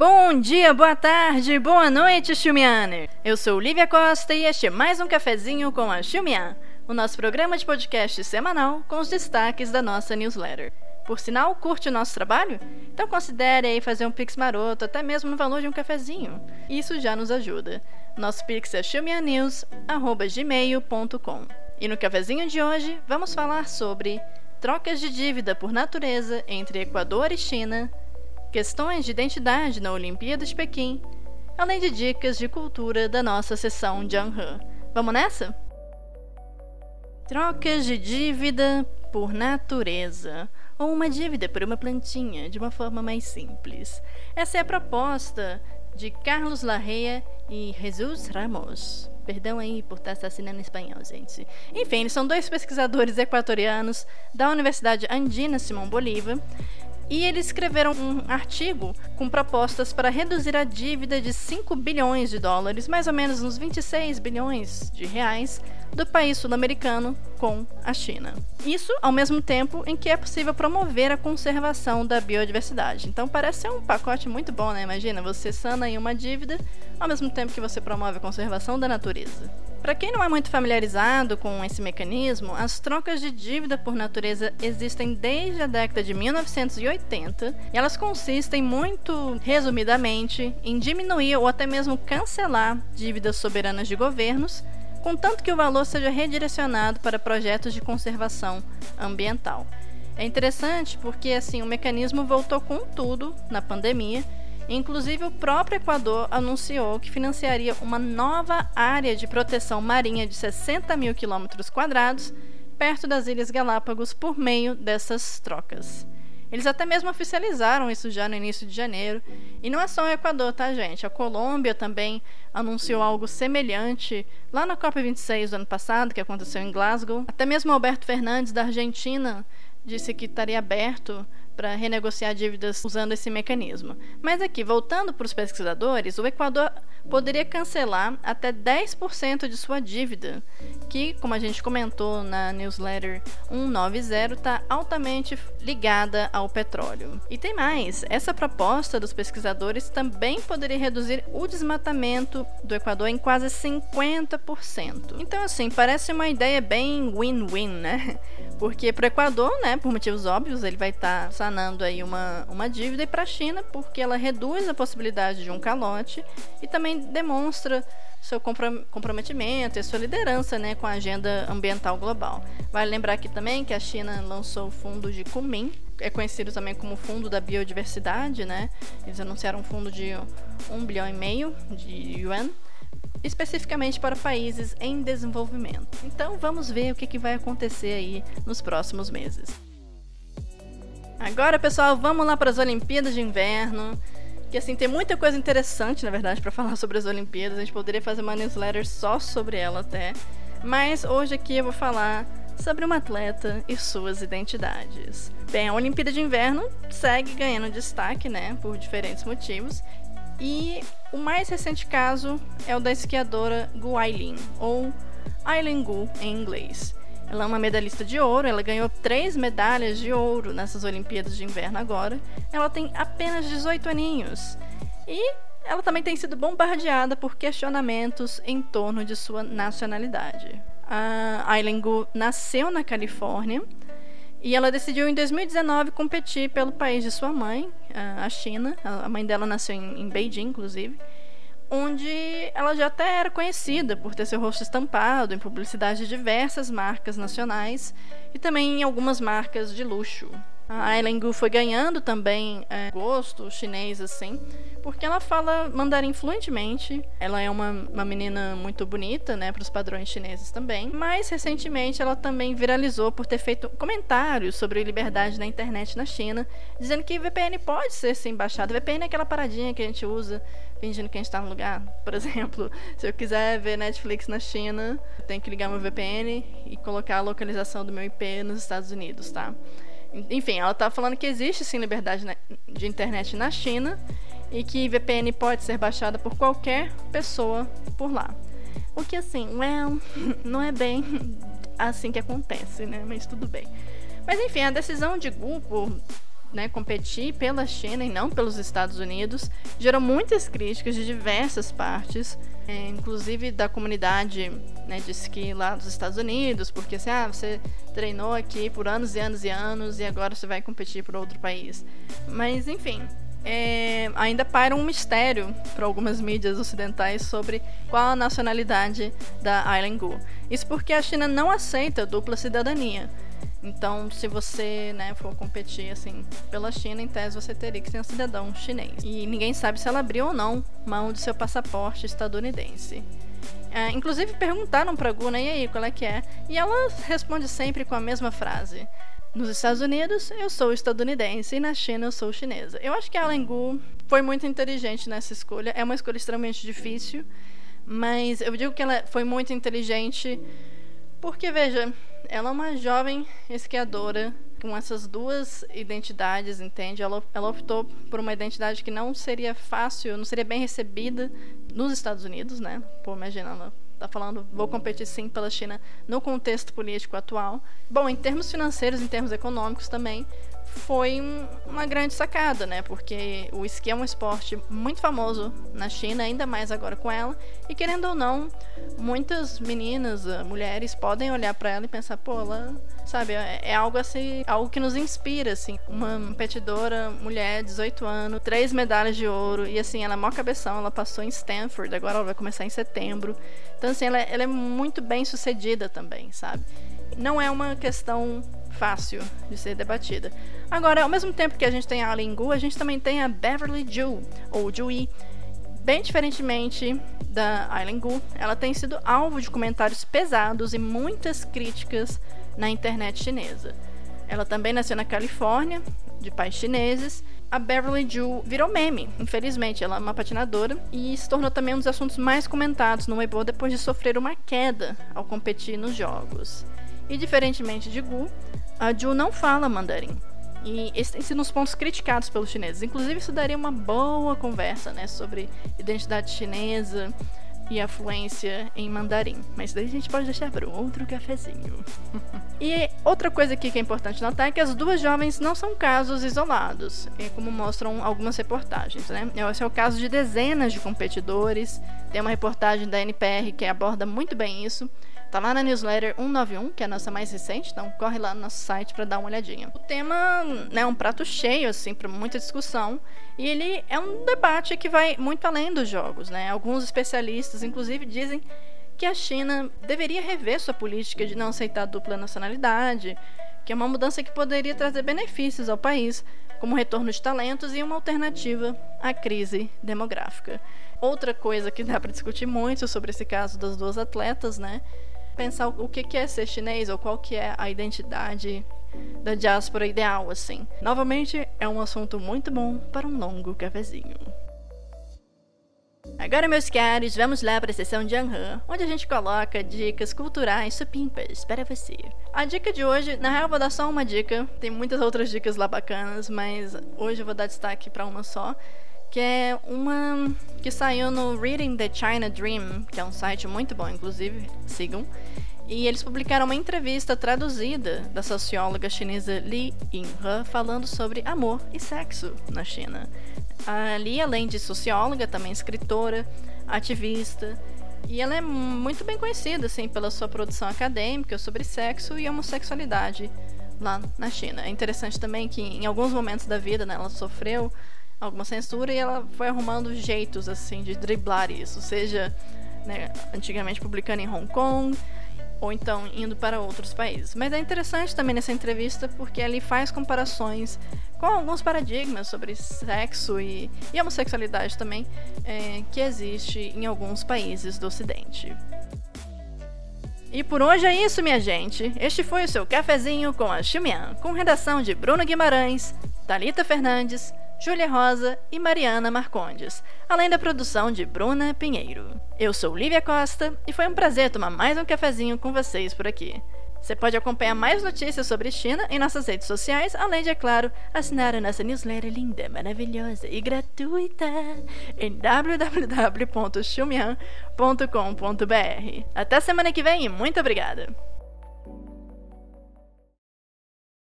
Bom dia, boa tarde, boa noite, Xumianer! Eu sou Lívia Costa e este é mais um cafezinho com a Xumian, o nosso programa de podcast semanal com os destaques da nossa newsletter. Por sinal, curte o nosso trabalho? Então considere aí fazer um pix maroto, até mesmo no valor de um cafezinho. Isso já nos ajuda. Nosso pix é xumianews.gmail.com E no cafezinho de hoje, vamos falar sobre trocas de dívida por natureza entre Equador e China, questões de identidade na Olimpíada de Pequim, além de dicas de cultura da nossa sessão Jianghe. Vamos nessa? Trocas de dívida por natureza, ou uma dívida por uma plantinha, de uma forma mais simples. Essa é a proposta de Carlos Larreia e Jesus Ramos. Perdão aí por estar assassinando em espanhol, gente. Enfim, eles são dois pesquisadores equatorianos da Universidade Andina Simão Bolívar e eles escreveram um artigo com propostas para reduzir a dívida de 5 bilhões de dólares, mais ou menos uns 26 bilhões de reais, do país sul-americano com a China. Isso ao mesmo tempo em que é possível promover a conservação da biodiversidade. Então parece ser um pacote muito bom, né? Imagina, você sana aí uma dívida ao mesmo tempo que você promove a conservação da natureza. Para quem não é muito familiarizado com esse mecanismo, as trocas de dívida por natureza existem desde a década de 1980 e elas consistem muito resumidamente em diminuir ou até mesmo cancelar dívidas soberanas de governos, contanto que o valor seja redirecionado para projetos de conservação ambiental. É interessante porque assim o mecanismo voltou com tudo na pandemia Inclusive, o próprio Equador anunciou que financiaria uma nova área de proteção marinha de 60 mil quilômetros quadrados perto das Ilhas Galápagos por meio dessas trocas. Eles até mesmo oficializaram isso já no início de janeiro. E não é só o Equador, tá, gente? A Colômbia também anunciou algo semelhante lá na COP26 do ano passado, que aconteceu em Glasgow. Até mesmo Alberto Fernandes, da Argentina, disse que estaria aberto para renegociar dívidas usando esse mecanismo. Mas aqui, voltando para os pesquisadores, o Equador poderia cancelar até 10% de sua dívida, que, como a gente comentou na newsletter 190, está altamente ligada ao petróleo. E tem mais: essa proposta dos pesquisadores também poderia reduzir o desmatamento do Equador em quase 50%. Então, assim, parece uma ideia bem win-win, né? Porque para o Equador, né, por motivos óbvios, ele vai estar tá sanando aí uma, uma dívida, e para a China, porque ela reduz a possibilidade de um calote e também demonstra seu comprometimento e sua liderança né, com a agenda ambiental global. Vale lembrar aqui também que a China lançou o fundo de Kunming, é conhecido também como Fundo da Biodiversidade, né? Eles anunciaram um fundo de 1 bilhão e meio de yuan especificamente para países em desenvolvimento. Então vamos ver o que, que vai acontecer aí nos próximos meses. Agora, pessoal, vamos lá para as Olimpíadas de Inverno. Que assim tem muita coisa interessante, na verdade, para falar sobre as Olimpíadas. A gente poderia fazer uma newsletter só sobre ela até. Mas hoje aqui eu vou falar sobre uma atleta e suas identidades. Bem, a Olimpíada de Inverno segue ganhando destaque, né, por diferentes motivos. E o mais recente caso é o da esquiadora Gu Ailin, ou Aileen Gu em inglês. Ela é uma medalhista de ouro, ela ganhou três medalhas de ouro nessas Olimpíadas de Inverno agora. Ela tem apenas 18 aninhos. E ela também tem sido bombardeada por questionamentos em torno de sua nacionalidade. A Aileen Gu nasceu na Califórnia e ela decidiu em 2019 competir pelo país de sua mãe, a China. A mãe dela nasceu em, Beijing, inclusive, onde ela já até era conhecida por ter seu rosto estampado em publicidade de diversas marcas nacionais e também em algumas marcas de luxo. A Aileen Gu foi ganhando também é, gosto chinês assim, porque ela fala mandarim fluentemente. Ela é uma, uma menina muito bonita, né, para os padrões chineses também. Mas recentemente ela também viralizou por ter feito comentários sobre liberdade na internet na China, dizendo que VPN pode ser sim baixado. VPN é aquela paradinha que a gente usa fingindo que a gente está no lugar. Por exemplo, se eu quiser ver Netflix na China, eu tenho que ligar meu VPN e colocar a localização do meu IP nos Estados Unidos, tá? Enfim, ela está falando que existe sim liberdade de internet na China e que VPN pode ser baixada por qualquer pessoa por lá. O que assim, well, não é bem assim que acontece, né? Mas tudo bem. Mas enfim, a decisão de Google né, competir pela China e não pelos Estados Unidos, gerou muitas críticas de diversas partes, é, inclusive da comunidade né, de esqui lá dos Estados Unidos, porque assim, ah, você treinou aqui por anos e anos e anos e agora você vai competir por outro país. Mas enfim, é, ainda paira um mistério para algumas mídias ocidentais sobre qual a nacionalidade da Island Gu. Isso porque a China não aceita dupla cidadania. Então, se você né, for competir assim pela China, em tese você teria que ser um cidadão chinês. E ninguém sabe se ela abriu ou não mão de seu passaporte estadunidense. É, inclusive perguntaram para Gu, né, e aí, qual é que é? E ela responde sempre com a mesma frase. Nos Estados Unidos, eu sou estadunidense e na China eu sou chinesa. Eu acho que a Alan Gu foi muito inteligente nessa escolha. É uma escolha extremamente difícil, mas eu digo que ela foi muito inteligente porque, veja, ela é uma jovem esquiadora com essas duas identidades, entende? Ela, ela optou por uma identidade que não seria fácil, não seria bem recebida nos Estados Unidos, né? Pô, imagina, ela tá falando, vou competir sim pela China no contexto político atual. Bom, em termos financeiros, em termos econômicos também, foi um, uma grande sacada, né? Porque o esqui é um esporte muito famoso na China, ainda mais agora com ela. E querendo ou não, muitas meninas, ah, mulheres, podem olhar para ela e pensar, pô, ela, sabe, é, é algo assim, algo que nos inspira, assim. Uma competidora, mulher, 18 anos, três medalhas de ouro, e assim, ela é mó cabeção, ela passou em Stanford, agora ela vai começar em setembro. Então, assim, ela, é, ela é muito bem sucedida também, sabe? Não é uma questão fácil de ser debatida. Agora, ao mesmo tempo que a gente tem a Lingu, a gente também tem a Beverly Ju, ou Jui. Bem diferentemente da Aileen Gu, ela tem sido alvo de comentários pesados e muitas críticas na internet chinesa. Ela também nasceu na Califórnia, de pais chineses. A Beverly Ju virou meme, infelizmente. Ela é uma patinadora e se tornou também um dos assuntos mais comentados no Weibo depois de sofrer uma queda ao competir nos jogos. E diferentemente de Gu, a Ju não fala mandarim. E esse tem sido pontos criticados pelos chineses. Inclusive, isso daria uma boa conversa né, sobre identidade chinesa e afluência em mandarim. Mas daí a gente pode deixar para outro cafezinho. e outra coisa aqui que é importante notar é que as duas jovens não são casos isolados, como mostram algumas reportagens. Né? Esse é o caso de dezenas de competidores. Tem uma reportagem da NPR que aborda muito bem isso. Tá lá na newsletter 191, que é a nossa mais recente, então corre lá no nosso site para dar uma olhadinha. O tema né, é um prato cheio, assim, para muita discussão, e ele é um debate que vai muito além dos jogos, né? Alguns especialistas, inclusive, dizem que a China deveria rever sua política de não aceitar dupla nacionalidade, que é uma mudança que poderia trazer benefícios ao país, como retorno de talentos e uma alternativa à crise demográfica. Outra coisa que dá para discutir muito sobre esse caso das duas atletas, né, pensar o que é ser chinês ou qual que é a identidade da diáspora ideal, assim. Novamente, é um assunto muito bom para um longo cafezinho. Agora, meus caros, vamos lá para a sessão de Anhan, onde a gente coloca dicas culturais supimpas para você. A dica de hoje, na real, vou dar só uma dica. Tem muitas outras dicas lá bacanas, mas hoje eu vou dar destaque para uma só que é uma que saiu no Reading the China Dream, que é um site muito bom, inclusive, sigam. E eles publicaram uma entrevista traduzida da socióloga chinesa Li Yinghe falando sobre amor e sexo na China. A Li, além de socióloga, também escritora, ativista, e ela é muito bem conhecida assim pela sua produção acadêmica sobre sexo e homossexualidade lá na China. É interessante também que em alguns momentos da vida né, ela sofreu alguma censura e ela foi arrumando jeitos assim de driblar isso, seja né, antigamente publicando em Hong Kong ou então indo para outros países. Mas é interessante também nessa entrevista porque ele faz comparações com alguns paradigmas sobre sexo e, e homossexualidade também é, que existe em alguns países do Ocidente. E por hoje é isso, minha gente. Este foi o seu cafezinho com a Xumian, com redação de Bruno Guimarães, Talita Fernandes, Júlia Rosa e Mariana Marcondes, além da produção de Bruna Pinheiro. Eu sou Lívia Costa e foi um prazer tomar mais um cafezinho com vocês por aqui. Você pode acompanhar mais notícias sobre China em nossas redes sociais, além de, é claro, assinar a nossa newsletter linda, maravilhosa e gratuita em www.xumian.com.br. Até semana que vem e muito obrigada!